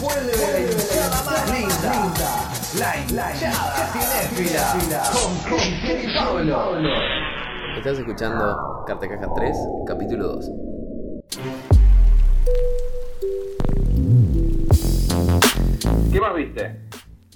Vuelve la hinchada más linda, la hinchada cinéfila, con Cristian y Pablo. Estás escuchando Carta Caja 3, capítulo 2. ¿Qué más viste?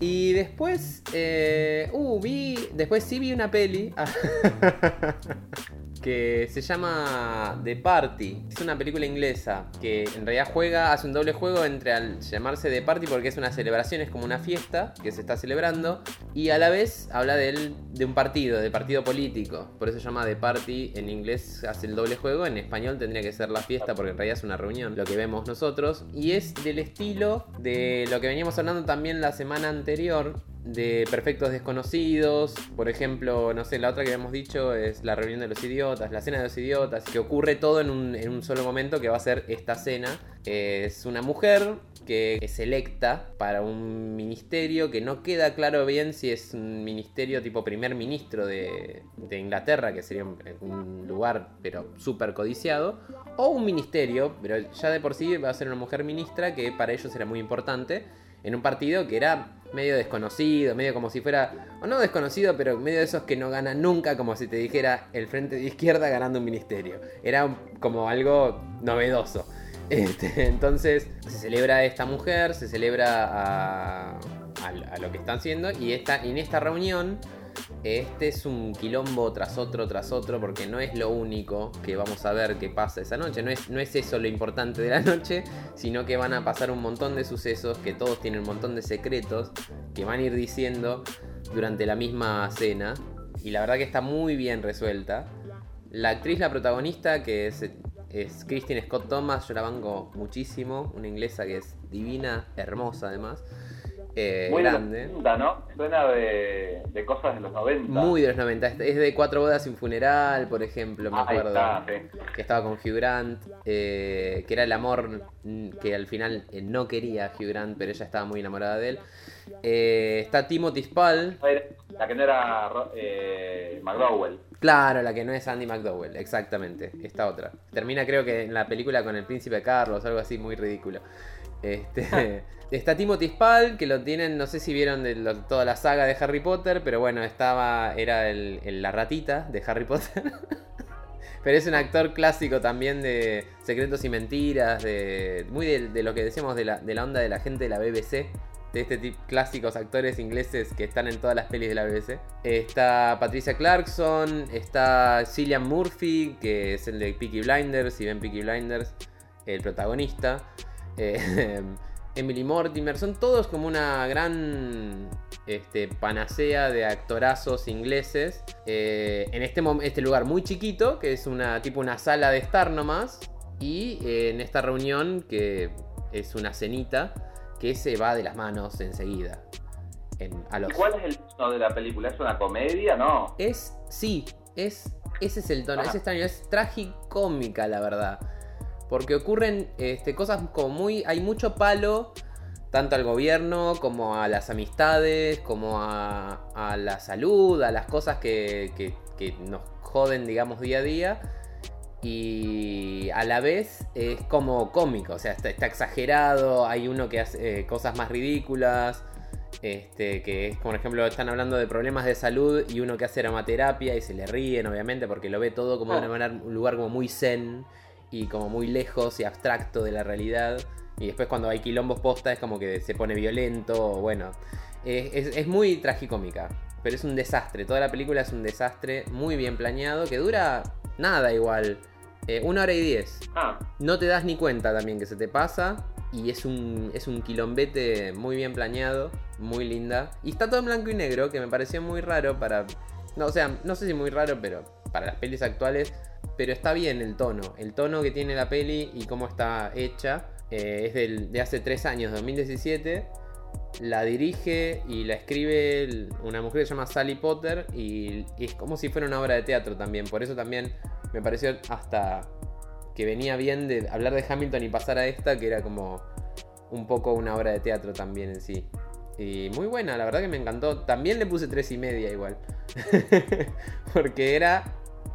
Y después, eh, uh, vi, después sí vi una peli que se llama The Party. Es una película inglesa que en realidad juega, hace un doble juego entre al llamarse The Party porque es una celebración, es como una fiesta que se está celebrando y a la vez habla de, él- de un partido, de partido político. Por eso se llama The Party. En inglés hace el doble juego, en español tendría que ser la fiesta porque en realidad es una reunión, lo que vemos nosotros. Y es del estilo de lo que veníamos hablando también la semana anterior, de perfectos desconocidos. Por ejemplo, no sé, la otra que habíamos dicho es la reunión de los idiotas, la cena de los idiotas, que ocurre todo en un, en un solo momento que va a ser esta cena. Es una mujer que es electa para un ministerio que no queda claro bien si es un ministerio tipo primer ministro de, de Inglaterra, que sería un, un lugar pero súper codiciado, o un ministerio, pero ya de por sí va a ser una mujer ministra que para ellos era muy importante en un partido que era medio desconocido, medio como si fuera, o no desconocido, pero medio de esos que no ganan nunca, como si te dijera el frente de izquierda ganando un ministerio. Era como algo novedoso. Este, entonces se celebra a esta mujer, se celebra a, a- a lo que están haciendo y esta, en esta reunión este es un quilombo tras otro, tras otro, porque no es lo único que vamos a ver que pasa esa noche. No es, no es eso lo importante de la noche, sino que van a pasar un montón de sucesos, que todos tienen un montón de secretos, que van a ir diciendo durante la misma cena. Y la verdad que está muy bien resuelta. La actriz, la protagonista, que es, es Christine Scott Thomas, yo la banco muchísimo. Una inglesa que es divina, hermosa además. Eh, Muy de los grande. 90, ¿no? Suena de, de cosas de los 90. Muy de los 90. Es de Cuatro bodas un funeral, por ejemplo, me acuerdo. está, sí. Que estaba con Hugh Grant, eh, que era el amor que al final eh, no quería Hugh Grant, pero ella estaba muy enamorada de él. Eh, está Timothy Spall, La que no era eh, McDowell. claro, la que no es Andy McDowell, exactamente, esta otra. Termina creo que en la película con el príncipe Carlos, algo así muy ridículo. Este, está Timothy Spall, que lo tienen, no sé si vieron de lo- toda la saga de Harry Potter, pero bueno, estaba, era el, el- la ratita de Harry Potter. pero es un actor clásico también de Secretos y Mentiras, de muy de, de lo que decíamos de la, de la onda de la gente de la BBC. De este tipo clásicos actores ingleses que están en todas las pelis de la BBC. Está Patricia Clarkson, está Cillian Murphy, que es el de Peaky Blinders, si ven Peaky Blinders, el protagonista. Eh, Emily Mortimer, son todos como una gran este, panacea de actorazos ingleses. eh, en este, este lugar muy chiquito, que es una tipo una sala de estar nomás. Y eh, en esta reunión, que es una cenita, que se va de las manos enseguida. En- a los... ¿Y cuál es el tono de la película? ¿Es una comedia? No. Es, sí, es, ese es el tono, Ajá. es extraño, es tragicómica la verdad. Porque ocurren este, cosas como muy, hay mucho palo, tanto al gobierno como a las amistades, como a, a la salud, a las cosas que, que- que nos joden, digamos, día a día. Y a la vez es como cómico, o sea, está, está exagerado, hay uno que hace eh, cosas más ridículas. Este, que es, por ejemplo, están hablando de problemas de salud y uno que hace aromaterapia y se le ríen, obviamente, porque lo ve todo como de una manera, un lugar como muy zen y como muy lejos y abstracto de la realidad. Y después cuando hay quilombos posta es como que se pone violento, o bueno. Es, es- es muy tragicómica, pero es un desastre. Toda la película es un desastre muy bien planeado, que dura nada igual. Eh, una hora y diez. Ah, No te das ni cuenta también que se te pasa. Y es un, es un quilombete muy bien planeado, muy linda. Y está todo en blanco y negro, que me pareció muy raro para... No, o sea, no sé si muy raro, pero para las pelis actuales. Pero está bien el tono. El tono que tiene la peli y cómo está hecha. eh, es del- de hace tres años, 2017. La dirige y la escribe una mujer que se llama Sally Potter. Y, y es como si fuera una obra de teatro también. Por eso también me pareció hasta que venía bien de hablar de Hamilton y pasar a esta, que era como un poco una obra de teatro también en sí. Y muy buena, la verdad que me encantó. También le puse tres y media igual. Porque era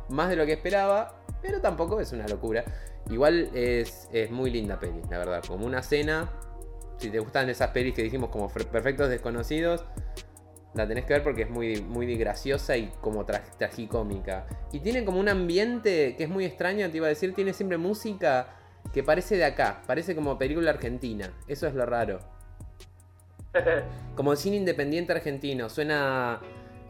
más de lo que esperaba, pero tampoco es una locura. Igual es, es muy linda peli, la verdad. Como una cena si te gustan esas pelis que dijimos como Perfectos Desconocidos, la tenés que ver porque es muy, muy graciosa y como tra- tragicómica. Y tiene como un ambiente que es muy extraño, te iba a decir, tiene siempre música que parece de acá, parece como película argentina. Eso es lo raro. Como cine independiente argentino, suena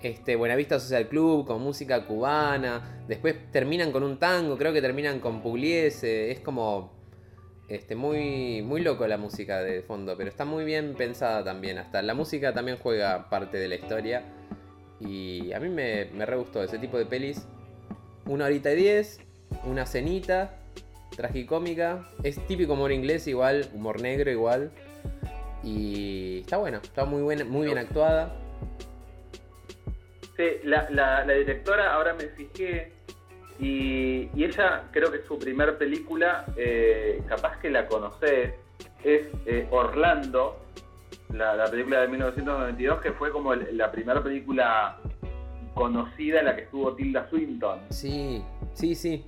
este, Buenavista Social Club con música cubana, después terminan con un tango, creo que terminan con Pugliese, es como este, muy, muy loco la música de fondo, pero está muy bien pensada también, hasta la música también juega parte de la historia y a mí me, me re gustó ese tipo de pelis, una horita y diez, una cenita, tragicómica, es típico humor inglés igual, humor negro igual. Y está bueno, está muy buena, muy bien actuada. Sí, la, la, la directora, ahora me fijé, y, y ella creo que su primer película, eh, capaz que la conocés, es eh, Orlando, la, la película de 1992, que fue como el- la primera película conocida en la que estuvo Tilda Swinton. Sí, sí, sí.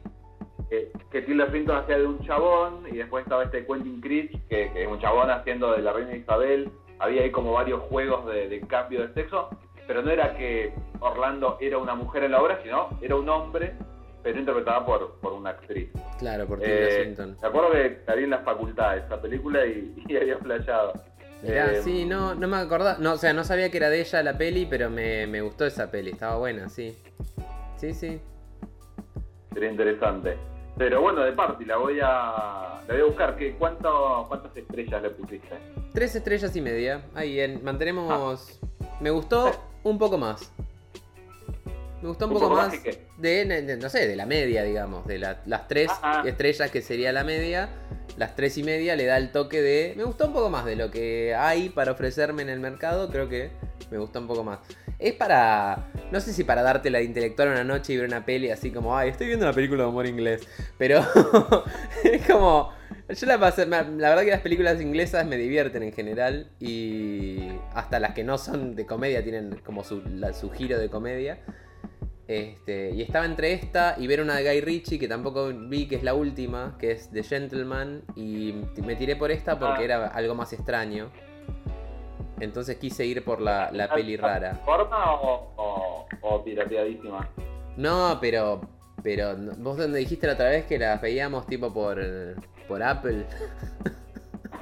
que, que Tilda Swinton hacía de un chabón y después estaba este Quentin Critch, que, que es un chabón haciendo de la reina Isabel. Había ahí como varios juegos de, de cambio de sexo, pero no era que Orlando era una mujer en la obra, sino era un hombre, pero interpretada por, por una actriz. Claro, por Tilda Eh, me acuerdo que vi en la facultad esa película y, y había flayado. Mirá, Eh, sí, no, no me acordaba. No, o sea, no sabía que era de ella la peli, pero me, me gustó esa peli, estaba buena, sí. Sí, sí. Sería interesante. Pero bueno, de party, la voy a, la voy a buscar. ¿Qué, cuánto, ¿Cuántas estrellas le pusiste? Tres estrellas y media. Ahí, en, mantenemos. Me gustó un poco más. Me gustó un, ¿Un poco, poco más más de qué? de, de- no sé, de la media, digamos. De la- las tres estrellas que sería la media. Las tres y media le da el toque de. Me gustó un poco más de lo que hay para ofrecerme en el mercado. Creo que me gustó un poco más. Es para. No sé si para darte la intelectual una noche y ver una peli así como, ay, estoy viendo una película de humor inglés. Pero es como. Yo la pasé. La verdad que las películas inglesas me divierten en general. Y hasta las que no son de comedia tienen como su, la- su giro de comedia. Este, y estaba entre esta y ver una de Guy Ritchie que tampoco vi, que es la última, que es The Gentleman. Y me tiré por esta porque Ah. era algo más extraño. Entonces quise ir por la, la peli rara. ¿Forma o, o, o pirateadísima? No, pero. Pero vos donde dijiste la otra vez que las veíamos tipo por. Por Apple.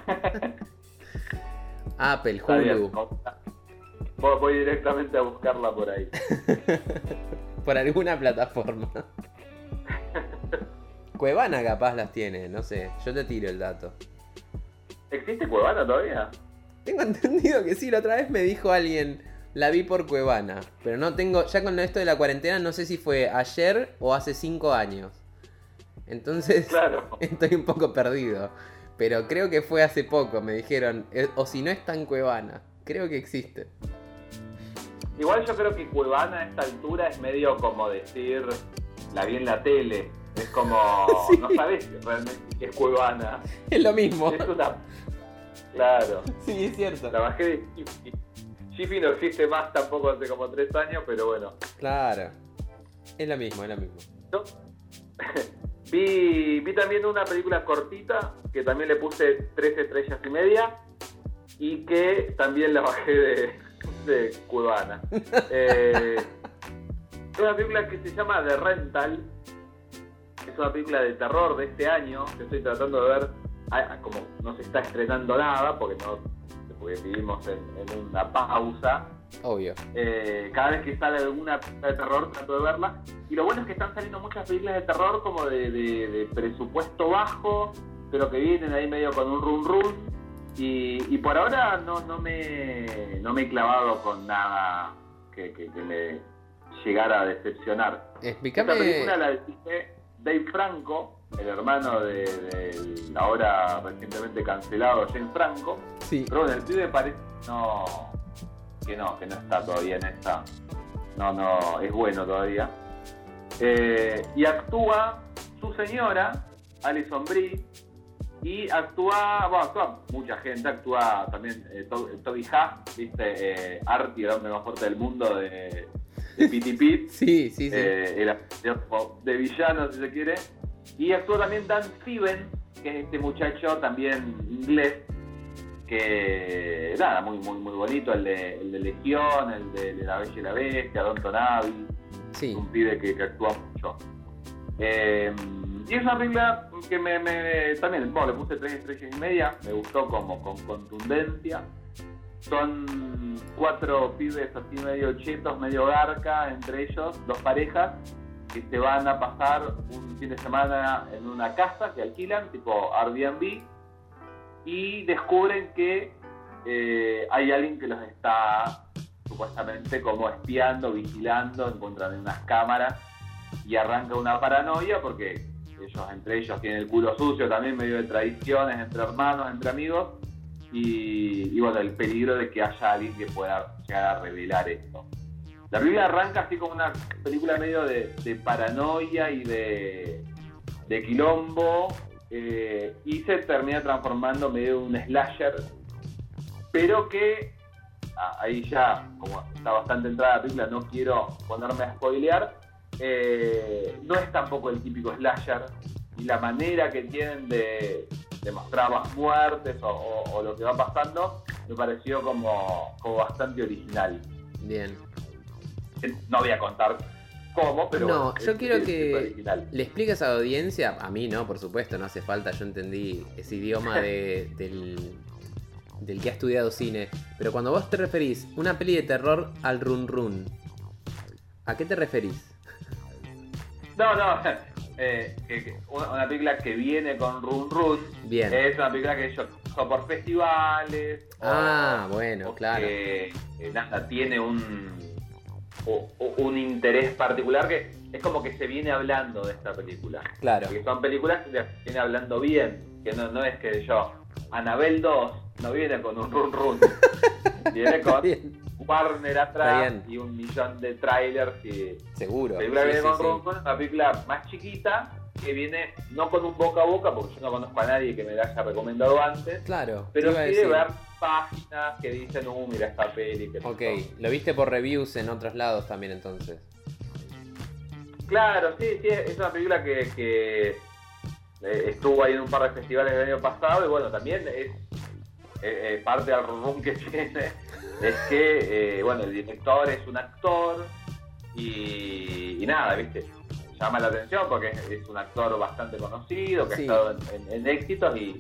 Apple, Hulu. Voy directamente a buscarla por ahí. Por alguna plataforma. Cuevana capaz las tiene, no sé. Yo te tiro el dato. ¿Existe Cuevana todavía? Tengo entendido que sí, la otra vez me dijo alguien, la vi por Cuevana. Pero no tengo, ya con esto de la cuarentena, no sé si fue ayer o hace cinco años. Entonces, Claro. estoy un poco perdido. Pero creo que fue hace poco, me dijeron. eh, O si no está en Cuevana. Creo que existe. Igual yo creo que Cuevana a esta altura es medio como decir la vi en la tele. Es como, Sí. no sabes realmente qué es Cuevana. Es lo mismo. Es una... Claro, Sí, es cierto. la bajé de Jiffy. Jiffy no existe más tampoco hace como tres años, pero bueno. Claro. Es lo mismo, es lo mismo. Yo vi, vi también una película cortita que también le puse tres estrellas y media y que también la bajé de, de Cuevana. Eh, es una película que se llama The Rental. Es una película de terror de este año que estoy tratando de ver. Ah, Como no se está estrenando nada porque no porque vivimos en, en una pausa. Obvio. Eh, cada vez que sale alguna película de terror trato de verla. Y lo bueno es que están saliendo muchas películas de terror como de, de- de presupuesto bajo, pero que vienen ahí medio con un run run. Y, y por ahora no, no, me, no me he clavado con nada que, que- que me llegara a decepcionar. Explícame. Esta película la dirige Dave Franco, el hermano de, de ahora recientemente cancelado James Franco. Sí. Pero bueno, el pibe parece no, que no, que no está todavía en esta. No, no, es bueno todavía. Eh, y actúa su señora, Alison Brie, y actúa, bueno, actúa mucha gente, actúa también eh, To- Toby Huff, viste, eh, Artie, el hombre más fuerte del mundo de, de Pity Pit, Sí, sí, sí. eh, el de villano, si se quiere. Y actúa también Dan Steven, que es este muchacho también inglés, que nada, muy muy muy bonito, el de, el de Legión, el de, de La Bella y la Bestia, Don Tonavi, Sí, un pibe que, que actúa mucho. Eh, y es una película que me, me- también, bueno, le puse tres estrellas y media, me gustó como con contundencia. Son cuatro pibes así medio chetos, medio garca, entre ellos, dos parejas, que se van a pasar un fin de semana en una casa que alquilan, tipo Airbnb, y descubren que eh, hay alguien que los está supuestamente como espiando, vigilando, encuentran en unas cámaras y arranca una paranoia porque ellos entre ellos tienen el culo sucio también, medio de tradiciones entre hermanos, entre amigos, y, bueno, el peligro de que haya alguien que pueda llegar a revelar esto. La película arranca así como una película medio de, paranoia y de quilombo, eh, y se termina transformando medio en un slasher, pero que ah, ahí ya, como está bastante entrada la película, no quiero ponerme a spoilear, eh, no es tampoco el típico slasher, y la manera que tienen de, de mostrar las muertes o, o- o lo que va pasando, me pareció como, como bastante original. bien. No voy a contar cómo, pero No, bueno, yo es- quiero es- que- es. ¿Le explicas a la audiencia? A mí no, por supuesto, no hace falta, yo entendí ese idioma de- del, del que ha estudiado cine. Pero cuando vos te referís una peli de terror al run run, ¿a qué te referís? No, no, eh, una, película que viene con Run Run Bien. es una película que yo por festivales. o- Ah, bueno, o claro. Que eh, nada, tiene un, o- o- un interés particular que es como que se viene hablando de esta película. Claro. Porque son películas que se viene hablando bien, que no, no es que yo, Anabel 2 no viene con un Run Run, viene con Warner atrás y un millón de trailers y seguro. la película Sí, viene sí, con sí. Ron Con, una película más chiquita que viene no con un boca a boca, porque yo no conozco a nadie que me la haya recomendado antes, Claro, pero sí de ver páginas que dicen, uh, mira esta peli. Que Ok, lo viste por reviews en otros lados también entonces. Claro, sí, sí, es una película que, que, eh, estuvo ahí en un par de festivales el año pasado y bueno, también es eh, eh, parte del rum que tiene, es que, eh, bueno, el director es un actor y, y nada, viste, llama la atención porque es, es un actor bastante conocido, que Sí. ha estado en, en- en éxitos y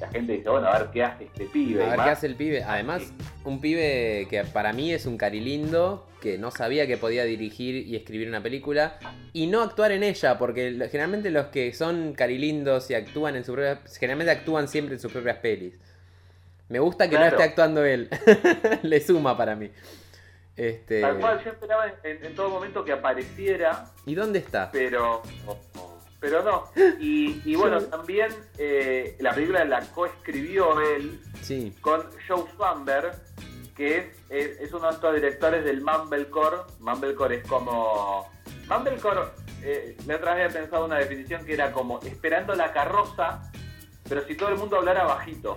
la gente dice, bueno, a ver qué hace este pibe. A ver más. qué hace el pibe. Además, un pibe que para mí es un carilindo, que no sabía que podía dirigir y escribir una película y no actuar en ella, porque generalmente los que son carilindos y actúan en sus propias. Generalmente actúan siempre en sus propias pelis. Me gusta que no esté actuando él. Le suma para mí. Este, Tal cual, yo esperaba en, todo momento que apareciera ¿Y dónde está? pero pero no y, y bueno también eh, la película la coescribió él Sí. con Joe Swamber que es, es, es uno de estos directores del Mumblecore Mumblecore es como Mumblecore eh, la otra vez había pensado una definición que era como esperando la carroza pero si todo el mundo hablara bajito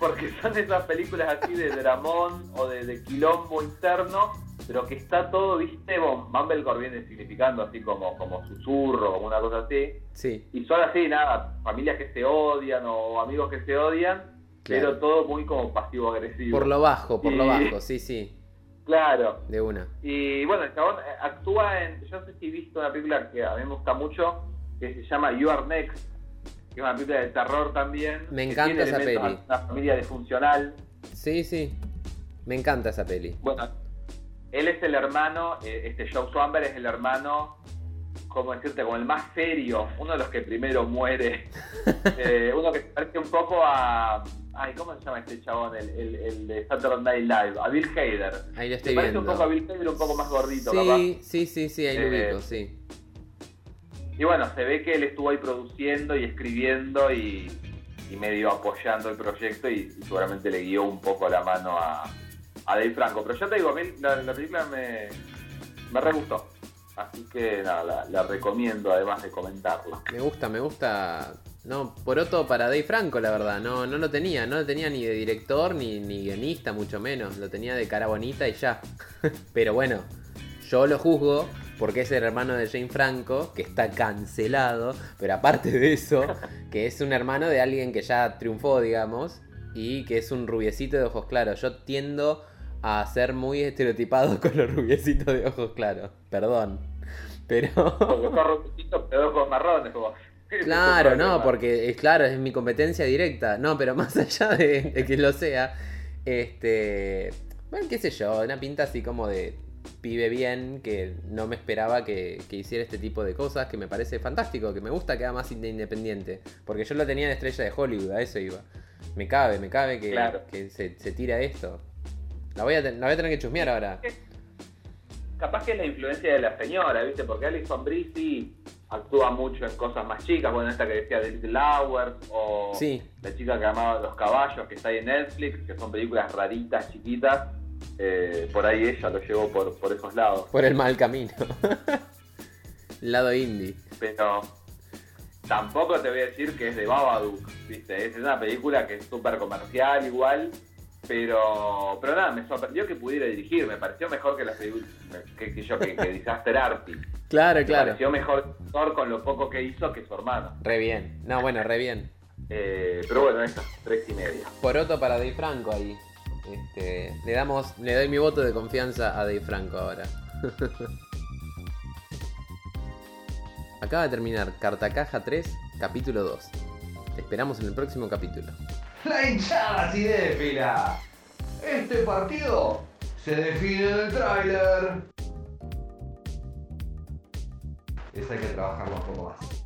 porque son esas películas así de dramón o de, de quilombo interno, pero que está todo, viste, Mumblecore viene significando así como, como susurro, como una cosa así, Sí. y son así, nada, familias que se odian o amigos que se odian, Claro. pero todo muy como pasivo-agresivo. Por lo bajo, por lo bajo, sí, sí. Claro. De una. Y bueno, el chabón eh, actúa en, yo no sé si he visto una película que a mí me gusta mucho, que se llama You Are Next, que es una película de terror también. Me encanta esa peli. Una familia disfuncional. Sí, sí. Me encanta esa peli. Bueno, él es el hermano, eh, este Joe Swamber es el hermano, ¿cómo decirte? Como el más serio, uno de los que primero muere. Eh, uno que se parece un poco a. Ay, ¿cómo se llama este chabón? El, el, el de Saturday Night Live, a Bill Hader. Ahí lo Se estoy parece viendo. un poco a Bill Hader, un poco más gordito, capaz. Sí, sí, sí, sí, ahí lo Eh, sí. Y bueno, se ve que él estuvo ahí produciendo y escribiendo y, medio apoyando el proyecto y, seguramente le guió un poco la mano a, a Dave Franco. Pero ya te digo, a mí la, la película me, me re gustó. Así que nada, la, recomiendo además de comentarla. Me gusta, me gusta. No, poroto para Dave Franco, la verdad. No, no lo tenía, no lo tenía ni de director, ni, ni guionista, mucho menos. Lo tenía de cara bonita y ya. Pero bueno, yo lo juzgo porque es el hermano de Jane Franco, que está cancelado. Pero aparte de eso, que es un hermano de alguien que ya triunfó, digamos. y que es un rubiecito de ojos claros. Yo tiendo a ser muy estereotipado con los rubiecitos de ojos claros. Perdón. Pero. Pero de ojos marrones tu Claro, no, porque es claro, es mi competencia directa. No, pero más allá de, de que lo sea, este. Bueno, qué sé yo, una pinta así como de pibe bien, que no me esperaba que, que hiciera este tipo de cosas, que me parece fantástico, que me gusta que haga más inde- independiente. Porque yo lo tenía en estrella de Hollywood, a eso iba. Me cabe, me cabe que, Claro. que se, se tira esto. La voy, a la voy a tener que chusmear ahora. Capaz que es la influencia de la señora, ¿viste? Porque Alison Brie sí actúa mucho en cosas más chicas. Bueno, esta que decía de Little Hours o Sí. la chica que amaba los caballos que está ahí en Netflix, que son películas raritas, chiquitas. Eh, por ahí ella lo llevó por, por esos lados. Por el mal camino. Lado indie. Pero tampoco te voy a decir que es de Babadook, ¿viste? Es una película que es súper comercial igual. Pero, pero nada, me sorprendió que pudiera dirigir. Me pareció mejor que la que, que yo, que, que Disaster Artist. Claro, Me claro. pareció mejor con lo poco que hizo que su hermano. Re bien. No, bueno, re bien. Eh, pero bueno, estas tres y media. Poroto para Dave Franco ahí. Este, le damos, le doy mi voto de confianza a Dave Franco ahora. Acaba de terminar Cartacaja 3, capítulo 2. Te esperamos en el próximo capítulo. La hinchada cinéfila. Este partido se define en el tráiler. Esa hay que trabajarlo un poco más.